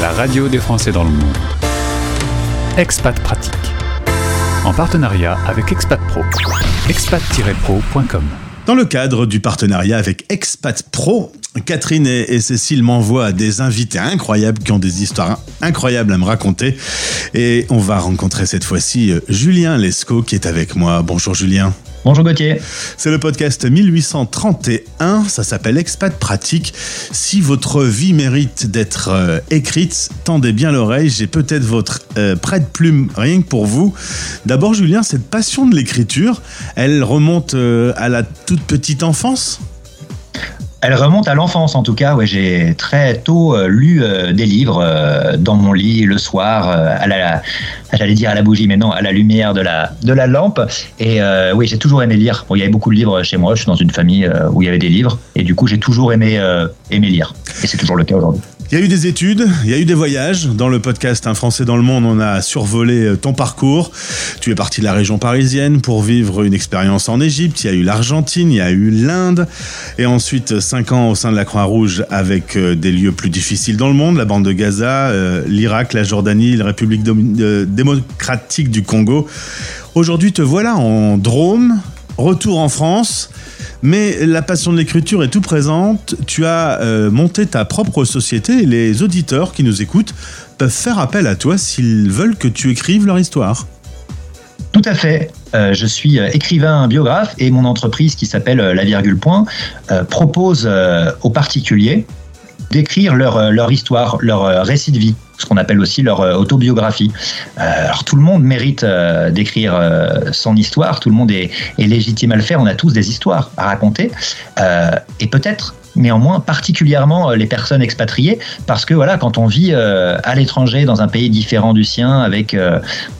la radio des Français dans le monde. Expat Pratique. En partenariat avec Expat Pro. expat-pro.com. Dans le cadre du partenariat avec Expat Pro, Catherine et Cécile m'envoient des invités incroyables qui ont des histoires incroyables à me raconter. Et on va rencontrer cette fois-ci euh, Julien Lescaut qui est avec moi. Bonjour Julien. Bonjour Gauthier. C'est le podcast 1831, ça s'appelle Expat Pratique. Si votre vie mérite d'être euh, écrite, tendez bien l'oreille, j'ai peut-être votre euh, prête-plume rien que pour vous. D'abord Julien, cette passion de l'écriture, elle remonte euh, à la toute petite enfance? Elle remonte à l'enfance en tout cas. Ouais, j'ai très tôt euh, lu euh, des livres euh, dans mon lit le soir, à la, j'allais dire à la bougie, mais non, à la lumière de la de la lampe. Et oui, j'ai toujours aimé lire. Bon, il y avait beaucoup de livres chez moi. Je suis dans une famille où il y avait des livres, et du coup, j'ai toujours aimé aimé lire. Et c'est toujours le cas aujourd'hui. Il y a eu des études, il y a eu des voyages. Dans le podcast Un Français dans le monde, on a survolé euh, ton parcours. Tu es parti de la région parisienne pour vivre une expérience en Égypte. Il y a eu l'Argentine, il y a eu l'Inde. Et ensuite, cinq ans au sein de la Croix-Rouge avec euh, des lieux plus difficiles dans le monde, la bande de Gaza, euh, l'Irak, la Jordanie, la République démocratique du Congo. Aujourd'hui, te voilà en Drôme, retour en France. Mais la passion de l'écriture est tout présente. Tu as euh, monté ta propre société et les auditeurs qui nous écoutent peuvent faire appel à toi s'ils veulent que tu écrives leur histoire. Tout à fait. Euh, je suis euh, écrivain biographe et mon entreprise qui s'appelle La Virgule Point propose aux particuliers d'écrire leur, leur histoire, leur récit de vie ce qu'on appelle aussi leur euh, autobiographie. Euh, alors tout le monde mérite euh, d'écrire son histoire, tout le monde est, légitime à le faire, on a tous des histoires à raconter, et peut-être néanmoins particulièrement les personnes expatriées parce que voilà quand on vit à l'étranger dans un pays différent du sien avec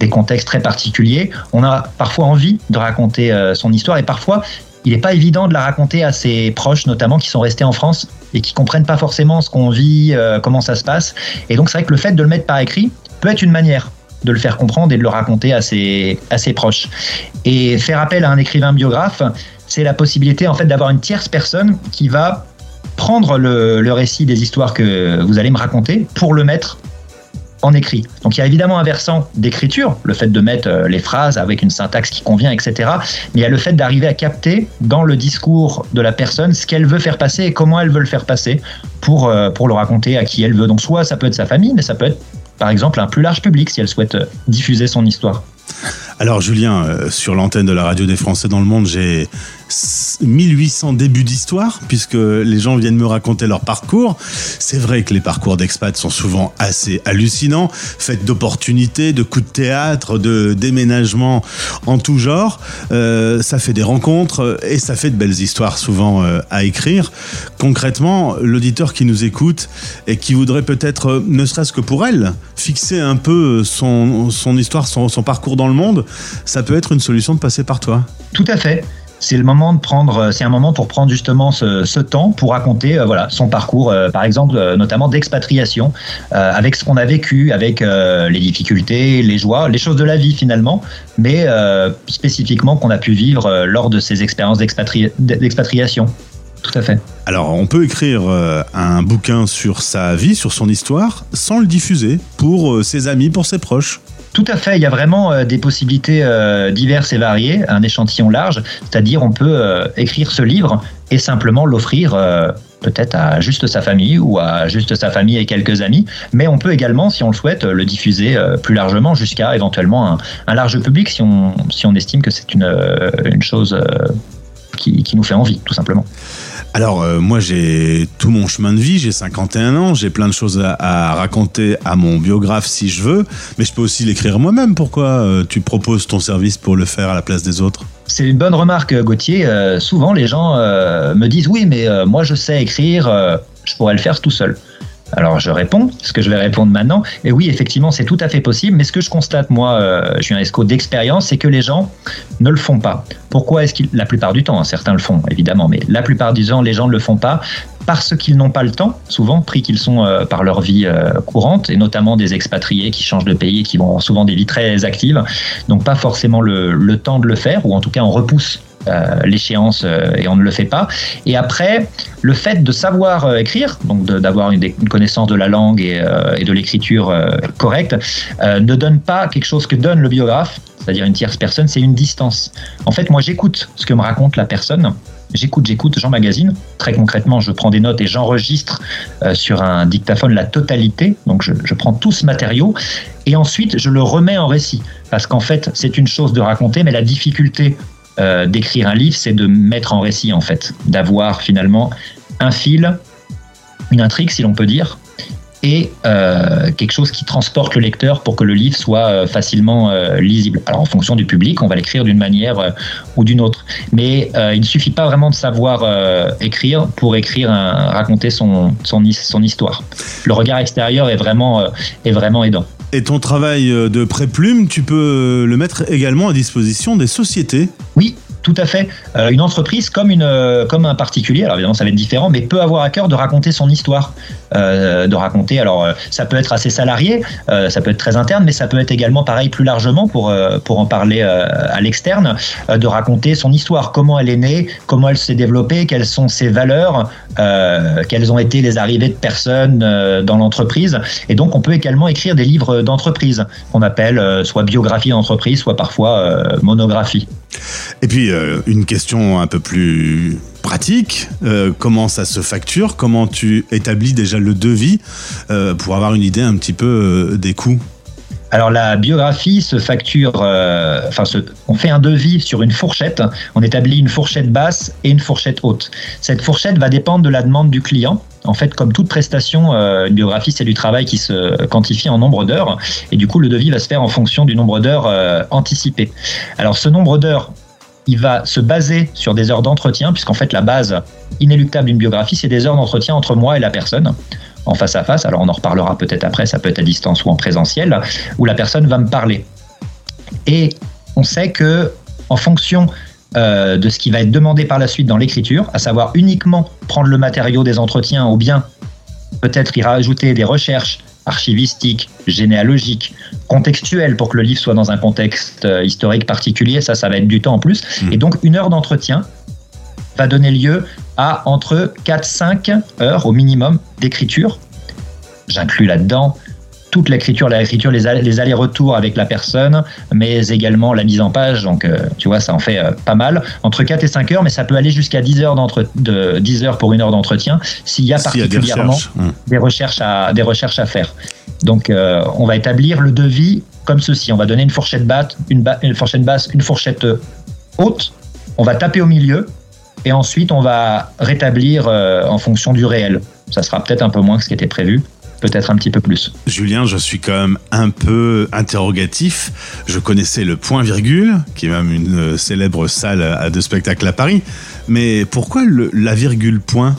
des contextes très particuliers on a parfois envie de raconter son histoire. Et parfois il n'est pas évident de la raconter à ses proches, notamment qui sont restés en France et qui comprennent pas forcément ce qu'on vit, euh, comment ça se passe. Et donc c'est vrai que le fait de le mettre par écrit peut être une manière de le faire comprendre et de le raconter à ses, à ses proches. Et faire appel à un écrivain biographe, c'est la possibilité en fait d'avoir une tierce personne qui va prendre le, le récit des histoires que vous allez me raconter pour le mettre en écrit. Donc il y a évidemment un versant d'écriture, le fait de mettre euh, les phrases avec une syntaxe qui convient, etc. Mais il y a le fait d'arriver à capter dans le discours de la personne ce qu'elle veut faire passer et comment elle veut le faire passer pour, euh, pour le raconter à qui elle veut. Donc soit ça peut être sa famille, mais ça peut être par exemple un plus large public si elle souhaite euh, diffuser son histoire. Alors Julien, sur l'antenne de la radio des Français dans le monde, j'ai 1800 débuts d'histoire, puisque les gens viennent me raconter leur parcours. C'est vrai que les parcours d'expats sont souvent assez hallucinants, faits d'opportunités, de coups de théâtre, de déménagements en tout genre. Euh, ça fait des rencontres et ça fait de belles histoires souvent euh, à écrire. Concrètement, l'auditeur qui nous écoute et qui voudrait peut-être, euh, ne serait-ce que pour elle, fixer un peu son, histoire, son parcours dans le monde, ça peut être une solution de passer par toi. Tout à fait c'est le moment de prendre, euh, c'est un moment pour prendre justement ce, temps pour raconter euh, voilà son parcours, euh, par exemple notamment d'expatriation, avec ce qu'on a vécu, avec les difficultés, les joies, les choses de la vie finalement, mais spécifiquement qu'on a pu vivre lors de ces expériences d'expatriation. Tout à fait. Alors, on peut écrire un bouquin sur sa vie, sur son histoire, sans le diffuser pour ses amis, pour ses proches. Tout à fait, il y a vraiment euh, des possibilités euh, diverses et variées, un échantillon large, c'est-à-dire on peut euh, écrire ce livre et simplement l'offrir peut-être à juste sa famille ou à juste sa famille et quelques amis, mais on peut également, si on le souhaite, le diffuser plus largement jusqu'à éventuellement un, large public si on, estime que c'est une, chose qui nous fait envie, tout simplement. Alors euh, moi j'ai tout mon chemin de vie, j'ai 51 ans, j'ai plein de choses à, raconter à mon biographe si je veux, mais je peux aussi l'écrire moi-même. Pourquoi euh, tu proposes ton service pour le faire à la place des autres? C'est une bonne remarque Gauthier. Euh, souvent les gens me disent oui mais moi je sais écrire, je pourrais le faire tout seul. Alors je réponds, ce que je vais répondre maintenant. Et oui, effectivement, c'est tout à fait possible. Mais ce que je constate, moi, euh, je suis un d'expérience, c'est que les gens ne le font pas. Pourquoi est-ce qu'ils... La plupart du temps, hein, certains le font, évidemment, mais la plupart du temps, les gens ne le font pas parce qu'ils n'ont pas le temps, souvent pris qu'ils sont euh, par leur vie euh, courante, et notamment des expatriés qui changent de pays et qui vont souvent des vies très actives, donc pas forcément le, le temps de le faire, ou en tout cas on repousse l'échéance et on ne le fait pas. Et après, le fait de savoir écrire, donc d'avoir une, connaissance de la langue et, de l'écriture correcte, ne donne pas quelque chose que donne le biographe, c'est-à-dire une tierce personne, c'est une distance. En fait, moi, j'écoute ce que me raconte la personne. J'écoute, j'écoute, j'emmagasine. Très concrètement, je prends des notes et j'enregistre euh, sur un dictaphone la totalité. Donc, je, prends tout ce matériau et ensuite, je le remets en récit. Parce qu'en fait, c'est une chose de raconter, mais la difficulté euh, d'écrire un livre, c'est de mettre en récit, en fait. D'avoir finalement un fil, une intrigue, si l'on peut dire, et euh, quelque chose qui transporte le lecteur pour que le livre soit euh, facilement lisible. Alors en fonction du public, on va l'écrire d'une manière ou d'une autre. Mais il ne suffit pas vraiment de savoir écrire pour écrire, raconter son, histoire. Le regard extérieur est vraiment, est vraiment aidant. Et ton travail de pré-plume, tu peux le mettre également à disposition des sociétés. Oui, tout à fait. Euh, une entreprise comme, une, euh, comme un particulier, alors évidemment ça va être différent, mais peut avoir à cœur de raconter son histoire. Euh, de raconter, alors ça peut être à ses salariés, ça peut être très interne, mais ça peut être également pareil plus largement pour, pour en parler à l'externe, de raconter son histoire, comment elle est née, comment elle s'est développée, quelles sont ses valeurs, quelles ont été les arrivées de personnes dans l'entreprise. Et donc on peut également écrire des livres d'entreprise qu'on appelle soit biographie d'entreprise, soit parfois monographie. Et puis, euh, une question un peu plus pratique, euh, comment ça se facture? Comment tu établis déjà le devis euh, pour avoir une idée un petit peu des coûts? Alors la biographie se facture, enfin on fait un devis sur une fourchette, on établit une fourchette basse et une fourchette haute. Cette fourchette va dépendre de la demande du client. En fait, comme toute prestation, une biographie, c'est du travail qui se quantifie en nombre d'heures. Et du coup, le devis va se faire en fonction du nombre d'heures anticipées. Alors, ce nombre d'heures il va se baser sur des heures d'entretien, puisqu'en fait la base inéluctable d'une biographie, c'est des heures d'entretien entre moi et la personne en face à face. Alors on en reparlera peut-être après, ça peut être à distance ou en présentiel, où la personne va me parler. Et on sait que en fonction euh, de ce qui va être demandé par la suite dans l'écriture, à savoir uniquement prendre le matériau des entretiens ou bien peut-être y rajouter des recherches archivistique, généalogique, contextuel pour que le livre soit dans un contexte euh, historique particulier. Ça, ça va être du temps en plus. Hmm. Et donc, une heure d'entretien va donner lieu à entre 4-5 heures au minimum d'écriture. J'inclus là-dedans toute l'écriture, l'écriture, les, allers-retours avec la personne, mais également la mise en page. Donc, euh, tu vois, ça en fait euh, pas mal. Entre 4 et 5 heures, mais ça peut aller jusqu'à 10 heures, de 10 heures pour une heure d'entretien s'il y a particulièrement hum. des, recherches. à, des recherches à faire. Donc, euh, on va établir le devis comme ceci. On va donner une fourchette basse, une, une fourchette basse, une fourchette haute. On va taper au milieu et ensuite on va rétablir en fonction du réel. Ça sera peut-être un peu moins que ce qui était prévu peut-être un petit peu plus. Julien, je suis quand même un peu interrogatif. Je connaissais le point virgule, qui est même une euh, célèbre salle de spectacle à Paris. Mais pourquoi la virgule point?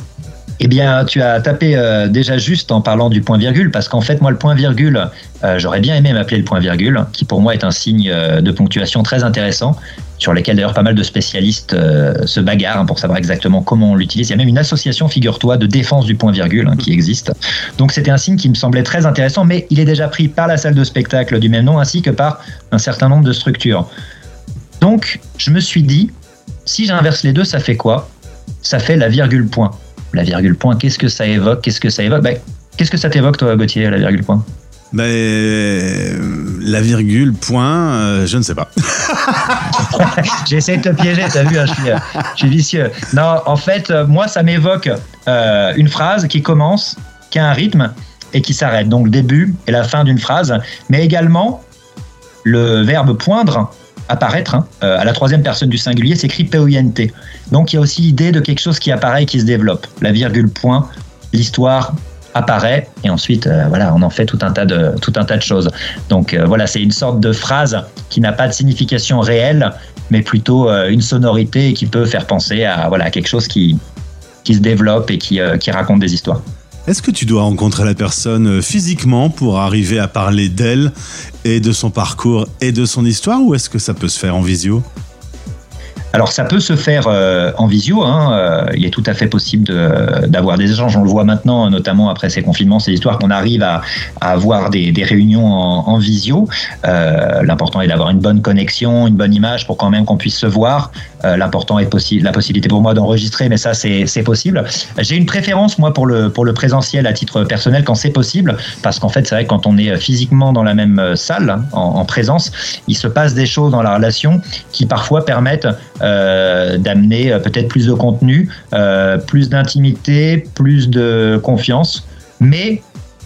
Eh bien, tu as tapé euh, déjà juste en parlant du point virgule, parce qu'en fait, moi, le point virgule, euh, j'aurais bien aimé m'appeler le point virgule, qui pour moi est un signe de ponctuation très intéressant sur lesquels d'ailleurs pas mal de spécialistes euh, se bagarrent hein, pour savoir exactement comment on l'utilise. Il y a même une association, figure-toi, de défense du point-virgule hein, qui existe. Donc c'était un signe qui me semblait très intéressant, mais il est déjà pris par la salle de spectacle du même nom ainsi que par un certain nombre de structures. Donc je me suis dit, si j'inverse les deux, ça fait quoi? Ça fait la virgule point. La virgule point, qu'est-ce que ça évoque? Qu'est-ce que ça évoque? Ben, Qu'est-ce que ça t'évoque, toi, Gauthier, la virgule point? Ben, la virgule, point, euh, je ne sais pas. J'essaie de te piéger, t'as vu, hein, euh, je, suis, vicieux. Non, en fait, euh, moi, ça m'évoque une phrase qui commence, qui a un rythme et qui s'arrête. Donc, le début et la fin d'une phrase, mais également le verbe poindre apparaître hein, à la troisième personne du singulier s'écrit P-O-I-N-T. Donc il y a aussi l'idée de quelque chose qui apparaît et qui se développe. La virgule point, l'histoire, apparaît et ensuite euh, voilà on en fait tout un tas de tout un tas de choses. Donc euh, voilà c'est une sorte de phrase qui n'a pas de signification réelle mais plutôt euh, une sonorité qui peut faire penser à voilà quelque chose qui qui se développe et qui, qui raconte des histoires. Est-ce que tu dois rencontrer la personne physiquement pour arriver à parler d'elle et de son parcours et de son histoire ou est-ce que ça peut se faire en visio? Alors ça peut se faire euh, en visio, hein, euh, il est tout à fait possible d'avoir des échanges, on le voit maintenant, notamment après ces confinements, ces histoires qu'on arrive à, avoir des, réunions en, visio. Euh, l'important est d'avoir une bonne connexion, une bonne image pour quand même qu'on puisse se voir. L'important est possible, la possibilité pour moi d'enregistrer, mais ça c'est possible. J'ai une préférence moi pour le pour le présentiel à titre personnel quand c'est possible, parce qu'en fait c'est vrai quand on est physiquement dans la même salle hein, en, présence, il se passe des choses dans la relation qui parfois permettent d'amener peut-être plus de contenu, plus d'intimité, plus de confiance, mais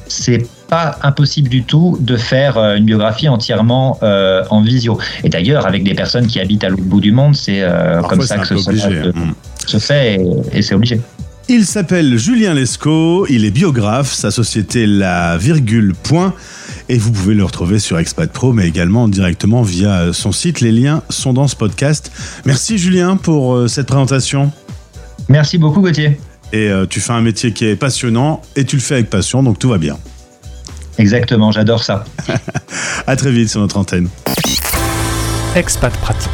c'est pas impossible du tout de faire euh, une biographie entièrement euh, en visio. Et d'ailleurs, avec des personnes qui habitent à l'autre bout du monde, c'est euh, comme ça que ce hein. se, fait et, c'est obligé. Il s'appelle Julien Lescaut, il est biographe, sa société La Virgule Point, et vous pouvez le retrouver sur Expat Pro, mais également directement via son site. Les liens sont dans ce podcast. Merci Julien pour cette présentation. Merci beaucoup Gauthier. Et tu fais un métier qui est passionnant et tu le fais avec passion, donc tout va bien. Exactement, j'adore ça. à très vite sur notre antenne. Expat Pratique,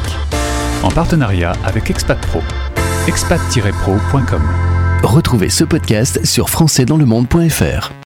en partenariat avec Expat Pro. expat-pro.com. Retrouvez ce podcast sur françaisdanslemonde.fr.